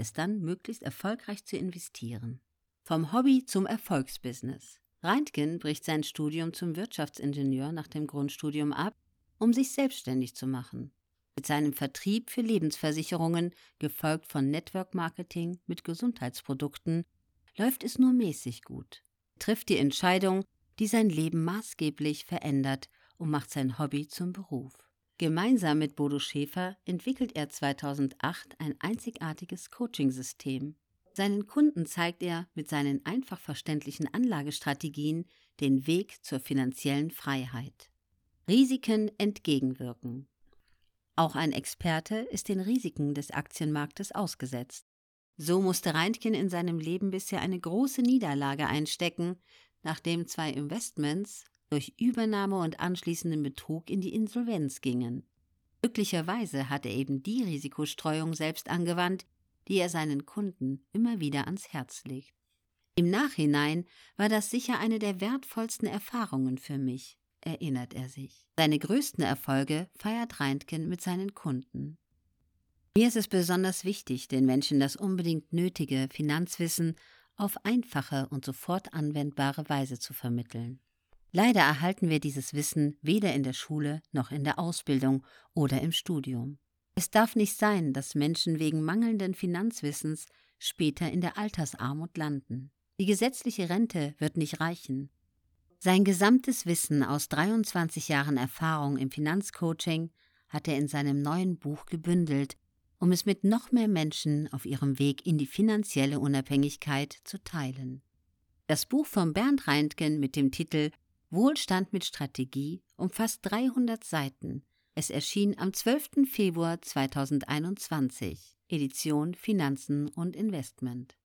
es dann, möglichst erfolgreich zu investieren. Vom Hobby zum Erfolgsbusiness. Reintgen bricht sein Studium zum Wirtschaftsingenieur nach dem Grundstudium ab, um sich selbstständig zu machen. Mit seinem Vertrieb für Lebensversicherungen, gefolgt von Network Marketing mit Gesundheitsprodukten, läuft es nur mäßig gut. Er trifft die Entscheidung, die sein Leben maßgeblich verändert und macht sein Hobby zum Beruf. Gemeinsam mit Bodo Schäfer entwickelt er 2008 ein einzigartiges Coachingsystem. Seinen Kunden zeigt er mit seinen einfach verständlichen Anlagestrategien den Weg zur finanziellen Freiheit. Risiken entgegenwirken. Auch ein Experte ist den Risiken des Aktienmarktes ausgesetzt. So musste Reintgen in seinem Leben bisher eine große Niederlage einstecken, nachdem zwei Investments durch Übernahme und anschließenden Betrug in die Insolvenz gingen. Glücklicherweise hat er eben die Risikostreuung selbst angewandt, die er seinen Kunden immer wieder ans Herz legt. Im Nachhinein war das sicher eine der wertvollsten Erfahrungen für mich, erinnert er sich. Seine größten Erfolge feiert Reintgen mit seinen Kunden. Mir ist es besonders wichtig, den Menschen das unbedingt nötige Finanzwissen auf einfache und sofort anwendbare Weise zu vermitteln. Leider erhalten wir dieses Wissen weder in der Schule noch in der Ausbildung oder im Studium. Es darf nicht sein, dass Menschen wegen mangelnden Finanzwissens später in der Altersarmut landen. Die gesetzliche Rente wird nicht reichen. Sein gesamtes Wissen aus 23 Jahren Erfahrung im Finanzcoaching hat er in seinem neuen Buch gebündelt, um es mit noch mehr Menschen auf ihrem Weg in die finanzielle Unabhängigkeit zu teilen. Das Buch von Bernd Reintgen mit dem Titel Wohlstand mit Strategie umfasst 300 Seiten. Es erschien am 12. Februar 2021, Edition Finanzen und Investment.